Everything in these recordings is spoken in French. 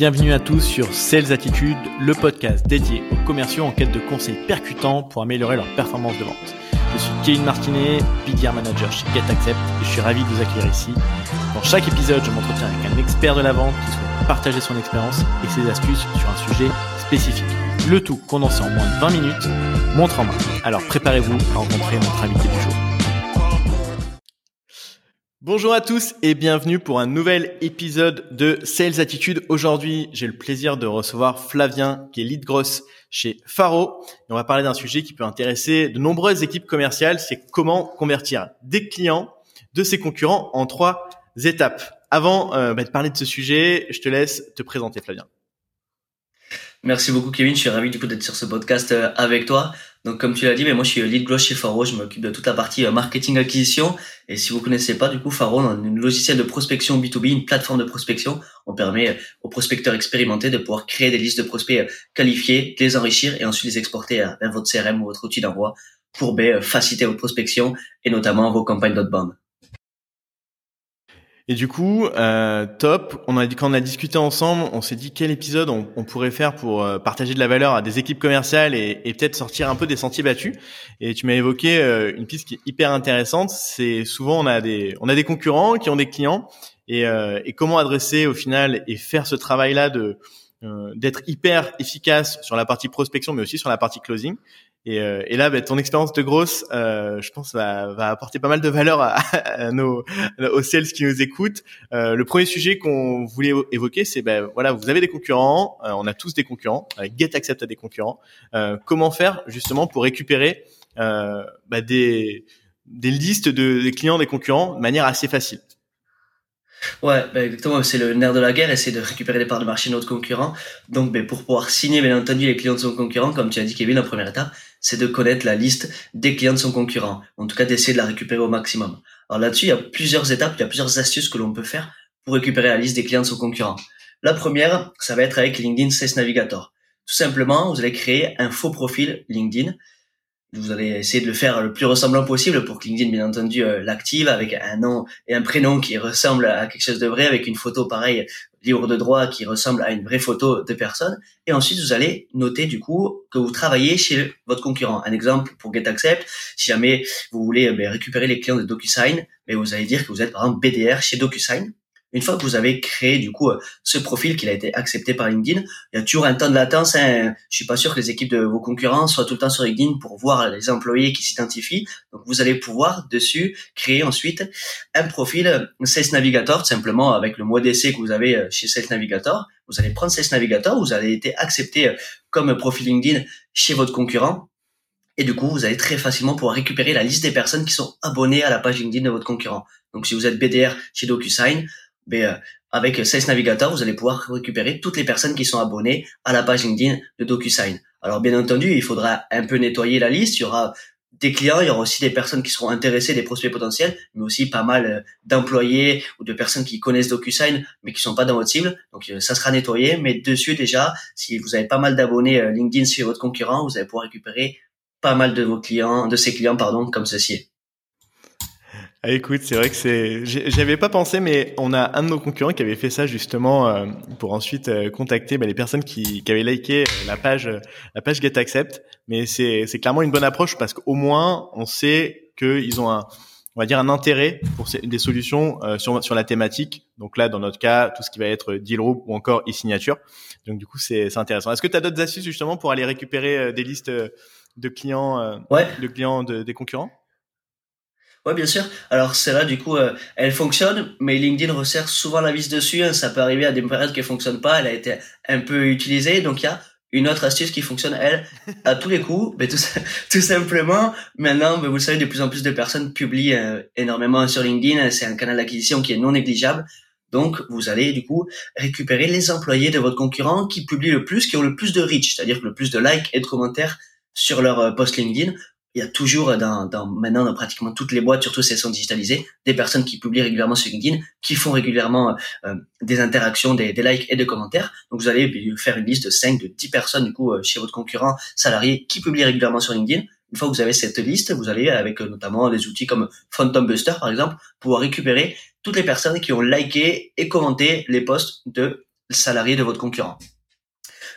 Bienvenue à tous sur Sales Attitude, le podcast dédié aux commerciaux en quête de conseils percutants pour améliorer leur performance de vente. Je suis Kevin Martinet, BDR Manager chez GetAccept et je suis ravi de vous accueillir ici. Dans chaque épisode, je m'entretiens avec un expert de la vente qui souhaite partager son expérience et ses astuces sur un sujet spécifique. Le tout condensé en moins de 20 minutes, montre en main. Alors préparez-vous à rencontrer notre invité du jour. Bonjour à tous et bienvenue pour un nouvel épisode de Sales Attitude. Aujourd'hui, j'ai le plaisir de recevoir Flavien qui est lead gross chez Faro et on va parler d'un sujet qui peut intéresser de nombreuses équipes commerciales, c'est comment convertir des clients de ses concurrents en trois étapes. Avant euh, bah, de parler de ce sujet, je te laisse te présenter Flavien. Merci beaucoup Kevin, je suis ravi du coup d'être sur ce podcast euh, avec toi. Donc comme tu l'as dit, mais moi je suis lead growth chez Faro, je m'occupe de toute la partie euh, marketing acquisition. Et si vous connaissez pas, du coup Faro, on a une logiciel de prospection B2B, une plateforme de prospection. On permet euh, aux prospecteurs expérimentés de pouvoir créer des listes de prospects qualifiés, les enrichir et ensuite les exporter vers votre CRM ou votre outil d'envoi pour ben, faciliter votre prospection et notamment vos campagnes d'outbound. Et du coup, euh, top. On a quand on a discuté ensemble, on s'est dit quel épisode on, pourrait faire pour euh, partager de la valeur à des équipes commerciales et, peut-être sortir un peu des sentiers battus. Et tu m'as évoqué euh, une piste qui est hyper intéressante. C'est souvent on a des on a des concurrents qui ont des clients et, euh, et comment adresser au final et faire ce travail-là de d'être hyper efficace sur la partie prospection, mais aussi sur la partie closing. Et, euh, et là, bah, ton expérience de grosse, euh, je pense, va, va, apporter pas mal de valeur à, à nos aux sales qui nous écoutent. Euh, le premier sujet qu'on voulait évoquer, c'est ben voilà, vous avez des concurrents, euh, on a tous des concurrents. Euh, Get accepte a des concurrents. comment faire justement pour récupérer bah, des des listes de des clients des concurrents de manière assez facile? Ouais, bah exactement. C'est le nerf de la guerre, essayer de récupérer les parts de marché de notre concurrent. Donc, ben, pour pouvoir signer, bien entendu, les clients de son concurrent, comme tu as dit, Kevin, la première étape, c'est de connaître la liste des clients de son concurrent. En tout cas, d'essayer de la récupérer au maximum. Alors là-dessus, il y a plusieurs étapes, il y a plusieurs astuces que l'on peut faire pour récupérer la liste des clients de son concurrent. La première, ça va être avec LinkedIn Sales Navigator. Tout simplement, vous allez créer un faux profil LinkedIn vous allez essayer de le faire le plus ressemblant possible pour que LinkedIn, bien entendu, euh, l'active avec un nom et un prénom qui ressemble à quelque chose de vrai, avec une photo pareille, libre de droit, qui ressemble à une vraie photo de personne. Et ensuite, vous allez noter, du coup, que vous travaillez chez votre concurrent. Un exemple pour GetAccept, si jamais vous voulez euh, ben, récupérer les clients de DocuSign, mais ben, vous allez dire que vous êtes, par exemple, BDR chez DocuSign. Une fois que vous avez créé du coup euh, ce profil qu'il a été accepté par LinkedIn, il y a toujours un temps de latence. Hein. Je suis pas sûr que les équipes de vos concurrents soient tout le temps sur LinkedIn pour voir les employés qui s'identifient. Donc vous allez pouvoir dessus créer ensuite un profil Sales Navigator simplement avec le mois d'essai que vous avez euh, chez Sales Navigator. Vous allez prendre Sales Navigator, vous allez été accepté euh, comme profil LinkedIn chez votre concurrent. Et du coup, vous allez très facilement pouvoir récupérer la liste des personnes qui sont abonnées à la page LinkedIn de votre concurrent. Donc si vous êtes BDR chez DocuSign, mais euh, avec Sales Navigator, vous allez pouvoir récupérer toutes les personnes qui sont abonnées à la page LinkedIn de DocuSign. Alors bien entendu, il faudra un peu nettoyer la liste. Il y aura des clients, il y aura aussi des personnes qui seront intéressées, des prospects potentiels, mais aussi pas mal euh, d'employés ou de personnes qui connaissent DocuSign mais qui sont pas dans votre cible. Donc euh, ça sera nettoyé, mais dessus déjà, si vous avez pas mal d'abonnés LinkedIn sur votre concurrent, vous allez pouvoir récupérer pas mal de vos clients, de ces clients pardon, comme ceci. Ah, écoute, c'est vrai que c'est, j'avais pas pensé, mais on a un de nos concurrents qui avait fait ça justement euh, pour ensuite euh, contacter bah, les personnes qui, qui, avaient liké euh, la page, la page Get Accept. Mais c'est, c'est clairement une bonne approche parce qu'au moins on sait qu'ils ont un, on va dire un intérêt pour des solutions sur sur la thématique. Donc là, dans notre cas, tout ce qui va être deal ou encore e-signature. Donc du coup, c'est, c'est intéressant. Est-ce que tu as d'autres astuces justement pour aller récupérer des listes de clients, ouais. de clients de, des concurrents? Ouais, bien sûr. Alors c'est là du coup, euh, elle fonctionne, mais LinkedIn resserre souvent la vis dessus. Hein. Ça peut arriver à des périodes qu'elle fonctionne pas. Elle a été un peu utilisée, donc il y a une autre astuce qui fonctionne elle à tous les coups. Mais tout, simplement, maintenant, mais vous le savez, de plus en plus de personnes publient euh, énormément sur LinkedIn. C'est un canal d'acquisition qui est non négligeable. Donc, vous allez du coup récupérer les employés de votre concurrent qui publient le plus, qui ont le plus de reach, c'est-à-dire le plus de likes et de commentaires sur leur euh, post LinkedIn il y a toujours dans, maintenant dans pratiquement toutes les boîtes, surtout si elles sont digitalisées, des personnes qui publient régulièrement sur LinkedIn, qui font régulièrement euh, des interactions, des, likes et des commentaires. Donc vous allez faire une liste de 5, de 10 personnes du coup euh, chez votre concurrent salarié qui publient régulièrement sur LinkedIn. Une fois que vous avez cette liste, vous allez avec euh, notamment des outils comme Phantom Buster par exemple, pouvoir récupérer toutes les personnes qui ont liké et commenté les posts de salariés de votre concurrent.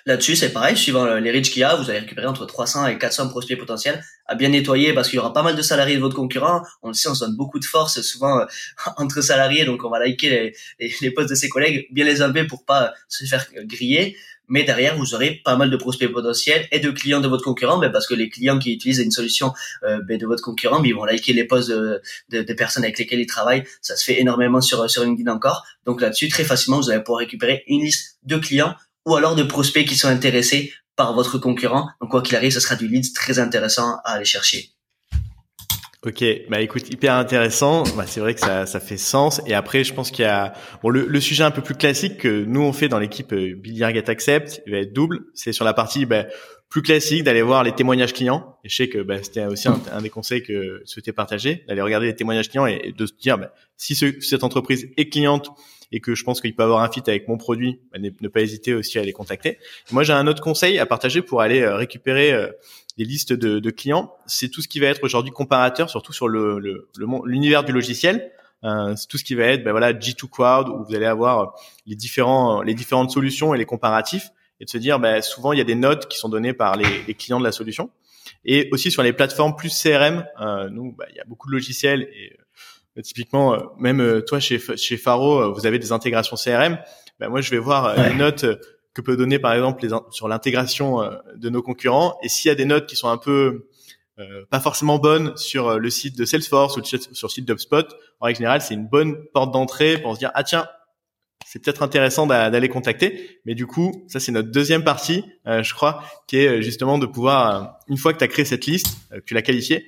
Là-dessus, c'est pareil, suivant les reach qu'il y a, vous allez récupérer entre 300 et 400 prospects potentiels à bien nettoyer parce qu'il y aura pas mal de salariés de votre concurrent. On le sait, on se donne beaucoup de force souvent euh, entre salariés, donc on va liker les, les, posts de ses collègues, bien les enlever pour pas se faire griller. Mais derrière, vous aurez pas mal de prospects potentiels et de clients de votre concurrent, ben parce que les clients qui utilisent une solution euh, ben de votre concurrent, ben ils vont liker les posts de, de, de, personnes avec lesquelles ils travaillent. Ça se fait énormément sur sur LinkedIn encore. Donc là-dessus, très facilement, vous allez pouvoir récupérer une liste de clients ou alors de prospects qui sont intéressés par votre concurrent. Donc quoi qu'il arrive, ce sera du lead très intéressant à aller chercher. Ok, bah écoute, hyper intéressant. Bah, c'est vrai que ça, ça fait sens. Et après, je pense qu'il y a bon le, le, sujet un peu plus classique que nous on fait dans l'équipe euh, Billiard Get Accept, il va être double. C'est sur la partie bah, plus classique d'aller voir les témoignages clients. Et je sais que bah, c'était aussi un, des conseils que je souhaitais partager, d'aller regarder les témoignages clients et, de se dire bah, si ce, cette entreprise est cliente et que je pense qu'il peut avoir un fit avec mon produit, bah, ne, pas hésiter aussi à les contacter. Moi, j'ai un autre conseil à partager pour aller euh, récupérer euh, des listes de, clients. C'est tout ce qui va être aujourd'hui comparateur, surtout sur le l'univers le, du logiciel. Euh, c'est tout ce qui va être, ben voilà, G2 Cloud où vous allez avoir les différents les différentes solutions et les comparatifs et de se dire, ben, souvent il y a des notes qui sont données par les, les clients de la solution. Et aussi sur les plateformes plus CRM, euh, nous, ben, il y a beaucoup de logiciels et typiquement, euh, même euh, toi chez chez Faro, euh, vous avez des intégrations CRM. Ben moi, je vais voir les notes que peut donner par exemple les, sur l'intégration de nos concurrents. Et s'il y a des notes qui sont un peu pas forcément bonnes sur le site de Salesforce ou sur le site d'UpSpot, en règle générale, c'est une bonne porte d'entrée pour se dire ah tiens, c'est peut-être intéressant d'aller contacter. Mais du coup, ça c'est notre deuxième partie, euh, je crois, qui est justement de pouvoir, euh, une fois que tu as créé cette liste, euh, que tu l'as qualifiée,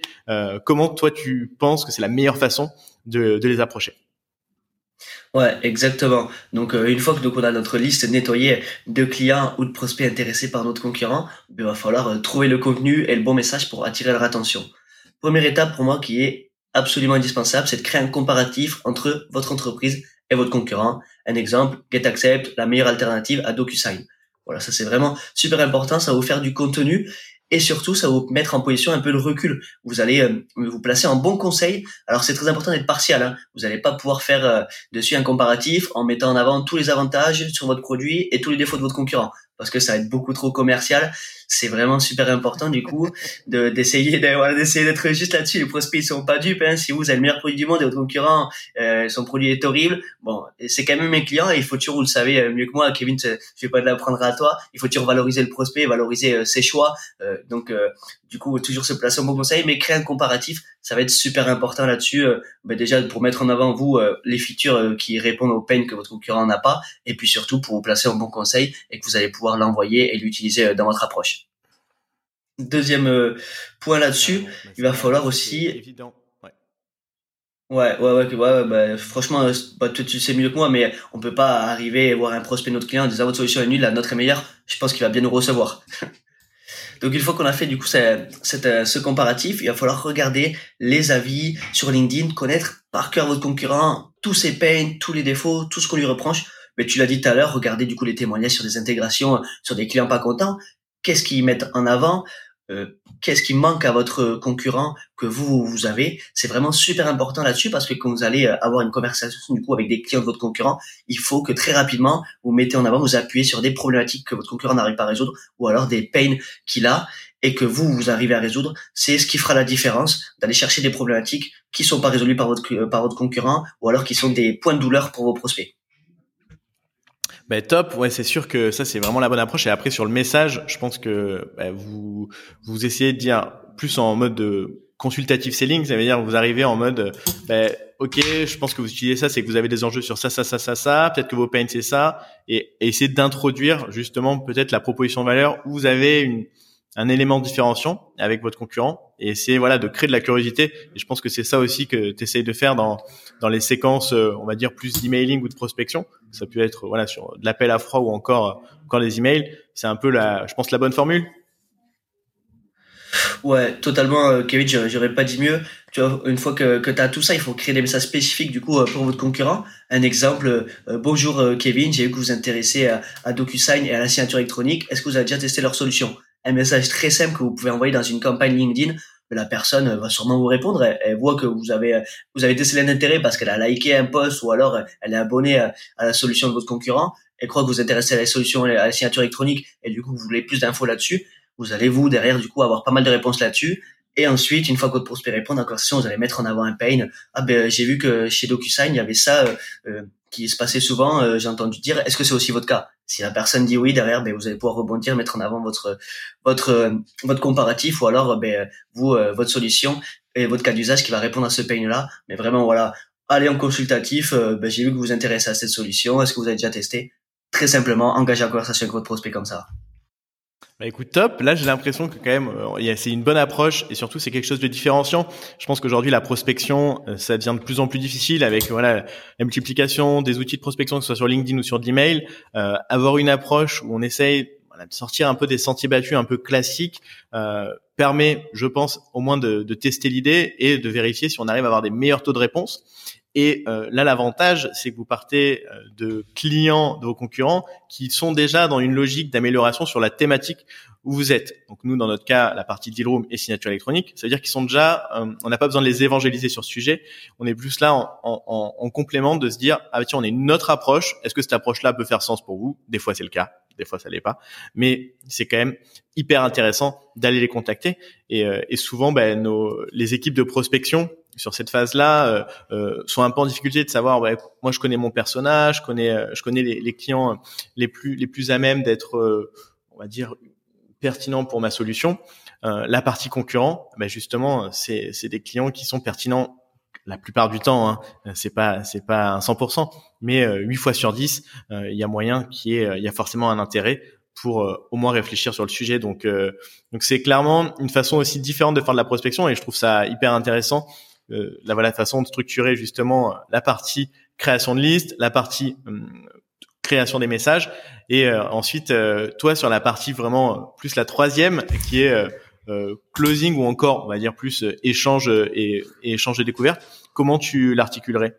comment toi tu penses que c'est la meilleure façon de, les approcher? Ouais, exactement. Donc une fois que donc on a notre liste nettoyée de clients ou de prospects intéressés par notre concurrent, ben, il va falloir trouver le contenu et le bon message pour attirer leur attention. Première étape pour moi qui est absolument indispensable, c'est de créer un comparatif entre votre entreprise et votre concurrent. Un exemple, GetAccept, la meilleure alternative à DocuSign. Voilà, ça c'est vraiment super important, ça va vous faire du contenu et surtout ça va vous mettre en position un peu de recul. Vous allez euh, vous placer en bon conseil. Alors c'est très important d'être partial. Hein. Vous n'allez pas pouvoir faire euh, dessus un comparatif en mettant en avant tous les avantages sur votre produit et tous les défauts de votre concurrent parce que ça va être beaucoup trop commercial c'est vraiment super important du coup de d'essayer de, d'essayer d'être juste là-dessus. Les prospects ils sont pas dupes. Hein. Si vous avez le meilleur produit du monde et votre concurrent euh, son produit est horrible, bon c'est quand même mes clients et il faut toujours vous le savez euh, mieux que moi, Kevin. Je vais pas l'apprendre à toi. Il faut toujours valoriser le prospect, valoriser euh, ses choix. Euh, donc du coup toujours se placer en bon conseil, mais créer un comparatif, ça va être super important là-dessus. Ben déjà pour mettre en avant vous les features qui répondent aux peines que votre concurrent n'a pas, et puis surtout pour vous placer en bon conseil et que vous allez pouvoir l'envoyer et l'utiliser dans votre approche. Deuxième euh, point là-dessus, il va falloir aussi. Évident. Ouais. Ouais, ouais, ouais, bah, franchement, euh, bah, tu, tu, sais mieux que moi, mais on peut pas arriver et voir un prospect notre client en disant votre solution est nulle, la nôtre est meilleure. Je pense qu'il va bien nous recevoir. Donc une fois qu'on a fait du coup euh, ce comparatif, il va falloir regarder les avis sur LinkedIn, connaître par cœur votre concurrent, tous ses pains, tous les défauts, tout ce qu'on lui reproche. Mais tu l'as dit tout à l'heure, regardez du coup les témoignages sur des intégrations, sur des clients pas contents. Qu'est-ce qu'ils mettent en avant? Euh, qu'est-ce qui manque à votre concurrent que vous vous avez? C'est vraiment super important là-dessus parce que quand vous allez euh, avoir une conversation du coup avec des clients de votre concurrent il faut que très rapidement vous mettez en avant vous appuyez sur des problématiques que votre concurrent n'arrive pas à résoudre ou alors des pains qu'il a et que vous vous arrivez à résoudre. C'est ce qui fera la différence d'aller chercher des problématiques qui sont pas résolues par votre par votre concurrent ou alors qui sont des points de douleur pour vos prospects ben, top, ouais, c'est sûr que ça c'est vraiment la bonne approche. Et après sur le message, je pense que bah, vous vous essayez de dire plus en mode de consultative selling, ça veut dire vous arrivez en mode, ben, ok, je pense que vous utilisez ça, c'est que vous avez des enjeux sur ça, ça, ça, ça, ça. Peut-être que vos pains c'est ça, et, et essayer d'introduire justement peut-être la proposition de valeur où vous avez une un élément différenciant avec votre concurrent et c'est voilà de créer de la curiosité et je pense que c'est ça aussi que tu essayes de faire dans dans les séquences euh, on va dire plus d'emailing ou de prospection ça peut être voilà sur de l'appel à froid ou encore encore des emails c'est un peu la je pense la bonne formule Ouais, totalement, euh, Kevin, j'aurais pas dit mieux. Tu vois, une fois que, que tu as tout ça, il faut créer des messages spécifiques du coup euh, pour votre concurrent. Un exemple, bonjour Kevin, j'ai vu que vous vous intéressez à, à DocuSign et à la signature électronique. Est-ce que vous avez déjà testé leur solution? Un message très simple que vous pouvez envoyer dans une campagne LinkedIn la personne va sûrement vous répondre. Elle, voit que vous avez vous avez décelé un intérêt parce qu'elle a liké un post ou alors elle est abonnée à, la solution de votre concurrent. Elle croit que vous intéressez à la solution à la signature électronique et du coup vous voulez plus d'infos là-dessus. Vous allez vous derrière du coup avoir pas mal de réponses là-dessus. Et ensuite, une fois que votre prospect répond à la conversation, vous allez mettre en avant un pain. Ah ben j'ai vu que chez DocuSign il y avait ça euh, qui se passait souvent. Euh, j'ai entendu dire. Est-ce que c'est aussi votre cas? Si la personne dit oui derrière, ben vous allez pouvoir rebondir, mettre en avant votre votre euh, votre comparatif ou alors ben vous votre solution et votre cas d'usage qui va répondre à ce pain là. Mais vraiment voilà, allez en consultatif. ben, j'ai vu que vous vous intéressez à cette solution. Est-ce que vous avez déjà testé? Très simplement, engagez la conversation avec votre prospect comme ça. Bah écoute, top. Là, j'ai l'impression que quand même, euh, c'est une bonne approche et surtout c'est quelque chose de différenciant. Je pense qu'aujourd'hui, la prospection, euh, ça devient de plus en plus difficile avec voilà la multiplication des outils de prospection, que ce soit sur LinkedIn ou sur l'email. Euh, avoir une approche où on essaye voilà, de sortir un peu des sentiers battus, un peu classiques, euh, permet, je pense, au moins de, de tester l'idée et de vérifier si on arrive à avoir des meilleurs taux de réponse. Et euh, là, l'avantage, c'est que vous partez euh, de clients de vos concurrents qui sont déjà dans une logique d'amélioration sur la thématique où vous êtes. Donc nous, dans notre cas, la partie deal room et signature électronique, ça veut dire qu'ils sont déjà, euh, on n'a pas besoin de les évangéliser sur ce sujet. On est plus là en, en, en complément de se dire, ah tiens, on a une autre approche. Est-ce que cette approche-là peut faire sens pour vous? Des fois, c'est le cas. Des fois, ça l'est pas. Mais c'est quand même hyper intéressant d'aller les contacter. Et, et souvent, ben, nos, les équipes de prospection sur cette phase-là euh, euh, sont un peu en difficulté de savoir ouais, moi je connais mon personnage, je connais euh, je connais les, les clients les plus les plus à même d'être on va dire pertinents pour ma solution. la partie concurrent, ben justement c'est c'est des clients qui sont pertinents la plupart du temps, hein, c'est pas c'est pas un 100%, mais euh, 8 fois sur 10, il y a moyen qu'il y ait il y a forcément un intérêt pour au moins réfléchir sur le sujet. Donc donc c'est clairement une façon aussi différente de faire de la prospection et je trouve ça hyper intéressant euh, la voilà façon de structurer justement la partie création de liste, la partie hum, création des messages. Et euh, ensuite euh, toi sur la partie vraiment plus la troisième qui est closing ou encore on va dire plus échange et, et échange de découverte comment tu l'articulerais?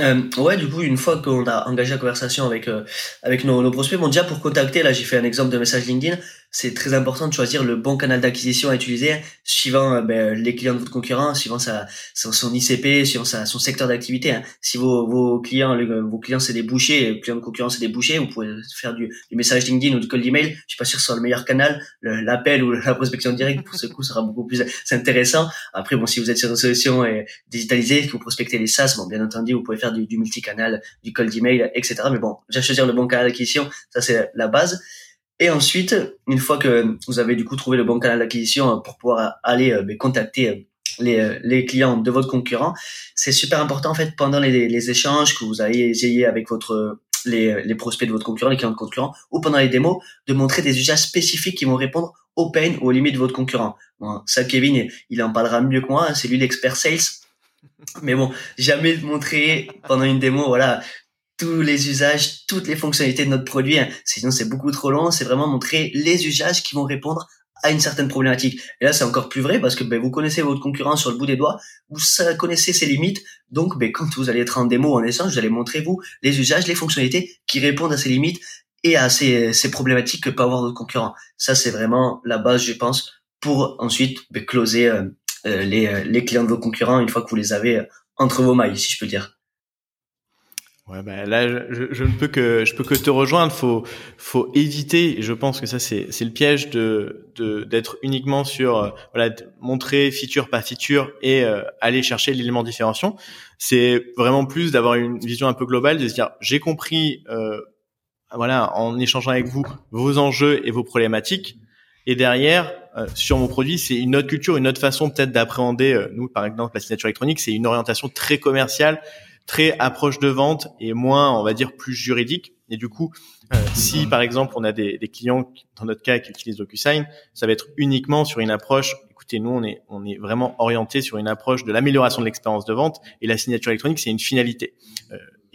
Euh, ouais, du coup, une fois qu'on a engagé la conversation avec euh, avec nos, nos, prospects, bon déjà pour contacter, là j'ai fait un exemple de message LinkedIn, c'est très important de choisir le bon canal d'acquisition à utiliser suivant euh, ben, les clients de votre concurrent, suivant sa, son, ICP, suivant sa, son secteur d'activité. Hein. Si vos, vos clients vos clients c'est des bouchers, les clients de concurrent c'est des bouchers, vous pouvez faire du, du message LinkedIn ou du cold email. Je suis pas sûr que ce soit le meilleur canal, l'appel ou la prospection directe pour ce coup sera beaucoup plus intéressant. Après bon, si vous êtes sur une solution digitalisée, que vous prospectez les SaaS, bon bien entendu vous pouvez faire du, du multicanal, du cold email, etc. Mais bon, déjà choisir le bon canal d'acquisition, ça c'est la base. Et ensuite, une fois que vous avez du coup trouvé le bon canal d'acquisition euh, pour pouvoir aller euh, ben, contacter euh, les, les, clients de votre concurrent, c'est super important en fait pendant les, les échanges que vous ayez avec votre les, les, prospects de votre concurrent, les clients de concurrent, ou pendant les démos, de montrer des usages spécifiques qui vont répondre aux pain ou aux limites de votre concurrent. Bon, ça, Kevin, il en parlera mieux que moi. Hein, c'est lui l'expert sales. Mais bon, jamais montrer pendant une démo, voilà, tous les usages, toutes les fonctionnalités de notre produit. Hein. Sinon, c'est beaucoup trop long. C'est vraiment montrer les usages qui vont répondre à une certaine problématique. Et là, c'est encore plus vrai parce que ben, vous connaissez votre concurrent sur le bout des doigts, vous connaissez ses limites. Donc, ben, quand vous allez être en démo, en échange, vous allez montrer, vous, les usages, les fonctionnalités qui répondent à ces limites et à ces, problématiques que peut avoir votre concurrent. Ça, c'est vraiment la base, je pense, pour ensuite ben, closer euh, euh, les, euh, les clients de vos concurrents une fois que vous les avez entre vos mailles, si je peux dire. Ouais, bah là, je, je, ne peux que je peux que te rejoindre. Faut faut éviter. Je pense que ça c'est c'est le piège de d'être uniquement sur voilà montrer feature par feature et aller chercher l'élément différenciant. C'est vraiment plus d'avoir une vision un peu globale, de se dire j'ai compris euh, voilà en échangeant avec vous vos enjeux et vos problématiques. Et derrière, euh, sur mon produit, c'est une autre culture, une autre façon peut-être d'appréhender. Euh, nous, par exemple, la signature électronique, c'est une orientation très commerciale, très approche de vente et moins, on va dire, plus juridique. Et du coup, euh, si par exemple on a des, des, clients, dans notre cas, qui utilisent DocuSign, ça va être uniquement sur une approche. Écoutez, nous, on est, on est vraiment orienté sur une approche de l'amélioration de l'expérience de vente et la signature électronique, c'est une finalité.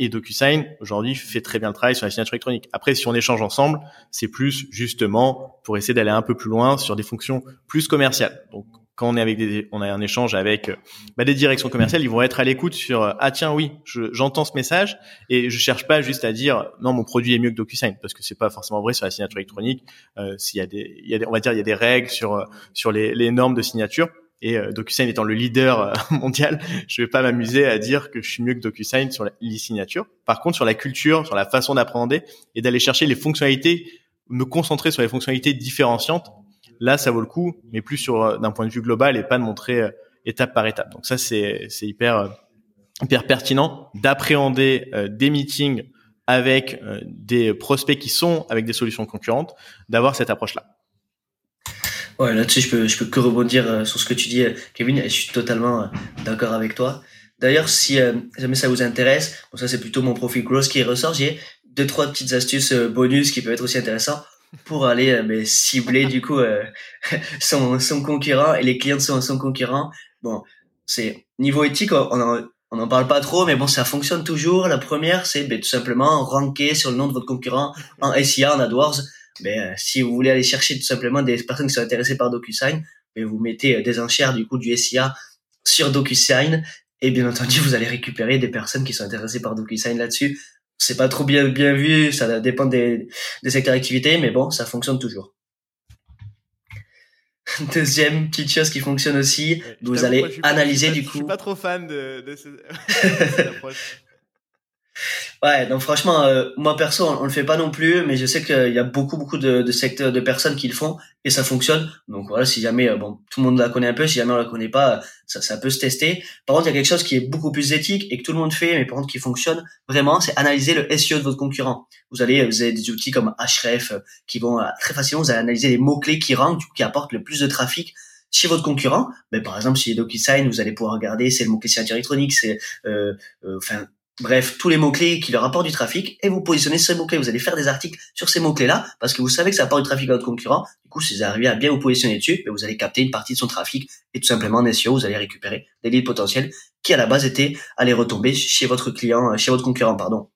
Et DocuSign, aujourd'hui, fait très bien le travail sur la signature électronique. Après, si on échange ensemble, c'est plus justement pour essayer d'aller un peu plus loin sur des fonctions plus commerciales. Donc, quand on est avec des, on a un échange avec bah, des directions commerciales, ils vont être à l'écoute sur ah tiens oui, j'entends ce message et je cherche pas juste à dire non mon produit est mieux que DocuSign parce que c'est pas forcément vrai sur la signature électronique. Euh, S'il y a des, il y a des, on va dire il y a des règles sur sur les, les normes de signature. Et euh, DocuSign étant le leader euh, mondial, je vais pas m'amuser à dire que je suis mieux que DocuSign sur l'e-signature. Par contre, sur la culture, sur la façon d'apprendre et d'aller chercher les fonctionnalités, me concentrer sur les fonctionnalités différenciantes, là, ça vaut le coup, mais plus sur euh, d'un point de vue global et pas de montrer étape par étape. Donc ça, c'est hyper hyper pertinent d'appréhender des meetings avec des prospects qui sont avec des solutions concurrentes, d'avoir cette approche-là. Ouais, là-dessus, je peux, je peux que rebondir euh, sur ce que tu dis, euh, Kevin, je suis totalement euh, d'accord avec toi. D'ailleurs, si jamais ça vous intéresse, bon, ça c'est plutôt mon profil Growth qui ressort, j'ai deux, trois petites astuces bonus qui peuvent être aussi intéressantes pour aller mais, cibler du coup son, son concurrent et les clients de son, concurrent. Bon, c'est niveau éthique, on en, on n'en parle pas trop, mais bon, ça fonctionne toujours. La première, c'est ben, tout simplement ranker sur le nom de votre concurrent en SIA, en AdWords. Mais euh, si vous voulez aller chercher tout simplement des personnes qui sont intéressées par DocuSign, mais vous mettez euh, des enchères du coup du SIA sur DocuSign et bien entendu vous allez récupérer des personnes qui sont intéressées par DocuSign là-dessus. C'est pas trop bien bien vu, ça dépend des, des secteurs d'activité, mais bon, ça fonctionne toujours. Deuxième petite chose qui fonctionne aussi, vous allez analyser du coup. Je suis pas trop fan de, de cette approche. Ouais, donc franchement, euh, moi perso, on, le fait pas non plus, mais je sais qu'il y a beaucoup, beaucoup de, de, secteurs, de personnes qui le font et ça fonctionne. Donc voilà, si jamais, euh, bon, tout le monde la connaît un peu, si jamais on la connaît pas, ça, ça peut se tester. Par contre, il y a quelque chose qui est beaucoup plus éthique et que tout le monde fait, mais par contre qui fonctionne vraiment, c'est analyser le SEO de votre concurrent. Vous allez, vous avez des outils comme Href euh, qui vont très facilement, vous allez analyser les mots clés qui rankent, qui apportent le plus de trafic chez votre concurrent, mais par exemple chez DocuSign, vous allez pouvoir regarder c'est le mot clé signature électronique, c'est euh, enfin Bref, tous les mots-clés qui leur apportent du trafic et vous positionnez ces mots-clés. Vous allez faire des articles sur ces mots-clés-là parce que vous savez que ça apporte du trafic à votre concurrent. Du coup, si vous arrivez à bien vous positionner dessus, ben, vous allez capter une partie de son trafic et tout simplement en SEO, vous allez récupérer des leads potentiels qui à la base étaient aller retomber chez votre client, chez votre concurrent, pardon.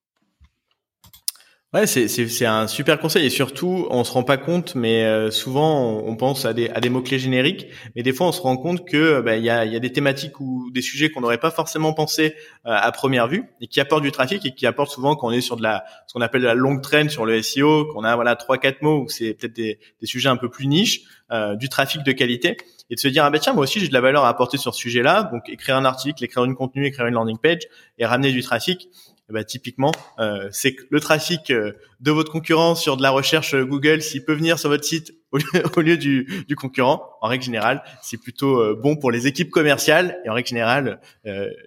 Ouais, c'est, c'est, c'est un super conseil. Et surtout, on se rend pas compte, mais euh, souvent on, pense à des, à des mots-clés génériques, mais des fois on se rend compte que bah, il y, a, y a des thématiques ou des sujets qu'on n'aurait pas forcément pensé euh, à première vue et qui apportent du trafic et qui apportent souvent quand on est sur de la ce qu'on appelle de la longue traîne sur le SEO, qu'on a voilà trois quatre mots où c'est peut-être des, des sujets un peu plus niches, euh, du trafic de qualité et de se dire ah ben tiens moi aussi j'ai de la valeur à apporter sur ce sujet-là, donc écrire un article, écrire une contenu, écrire une landing page et ramener du trafic bah, typiquement, euh, c'est que le trafic euh, de votre concurrent sur de la recherche euh, Google, s'il peut venir sur votre site au lieu, du, du, concurrent, en règle générale, c'est plutôt euh, bon pour les équipes commerciales. Et en règle générale,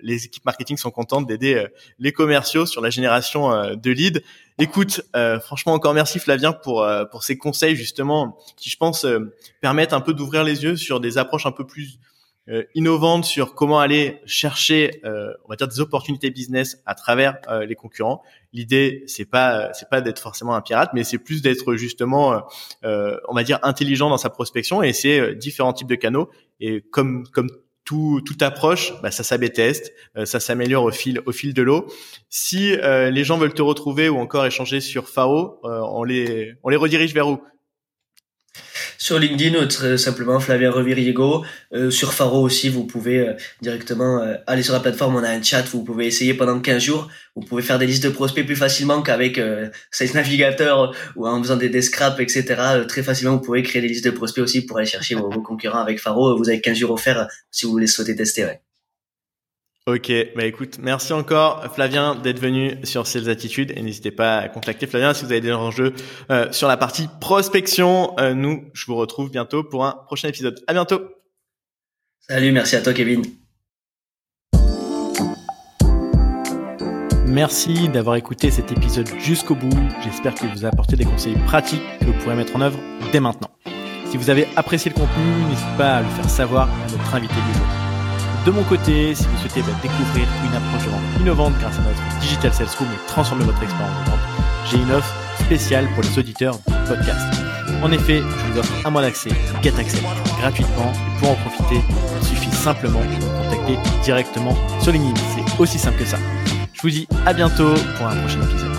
les équipes marketing sont contentes d'aider les commerciaux sur la génération de leads. Écoute, franchement, encore merci Flavien pour pour ces conseils justement qui, je pense, permettent un peu d'ouvrir les yeux sur des approches un peu plus euh, innovante sur comment aller chercher, euh, on va dire, des opportunités business à travers euh, les concurrents. L'idée, c'est pas, c'est pas d'être forcément un pirate, mais c'est plus d'être justement, on va dire, intelligent dans sa prospection et c'est différents types de canaux. Et comme comme tout, toute approche, bah, ça s'ab test, ça s'améliore au fil, au fil de l'eau. Si les gens veulent te retrouver ou encore échanger sur Fao, on les, on les redirige vers où? Sur LinkedIn, très simplement Flavien Reviriego. Euh, sur Faro aussi, vous pouvez euh, directement euh, aller sur la plateforme. On a un chat, vous pouvez essayer pendant 15 jours. Vous pouvez faire des listes de prospects plus facilement qu'avec euh, Sales Navigator ou en faisant des, des scraps, etc. très facilement, vous pouvez créer des listes de prospects aussi pour aller chercher vos, concurrents avec Faro. Vous avez 15 jours offerts si vous les souhaitez tester. Ouais. Ok, bah écoute, merci encore Flavien d'être venu sur Sales Attitude et n'hésitez pas à contacter Flavien si vous avez des enjeux euh, sur la partie prospection. Euh, nous, je vous retrouve bientôt pour un prochain épisode. À bientôt. Salut, merci à toi Kevin. Merci d'avoir écouté cet épisode jusqu'au bout. J'espère qu'il vous a apporté des conseils pratiques que vous pourrez mettre en œuvre dès maintenant. Si vous avez apprécié le contenu, n'hésitez pas à le faire savoir à notre invité du jour. De mon côté, si vous souhaitez bah, découvrir une approche de vente innovante grâce à notre Digital Sales Room et transformer votre expérience de vente, j'ai une offre spéciale pour les auditeurs du podcast. En effet, je vous offre un mois d'accès Get Access gratuitement et pour en profiter, il suffit simplement de me contacter directement sur LinkedIn. C'est aussi simple que ça. Je vous dis à bientôt pour un prochain épisode.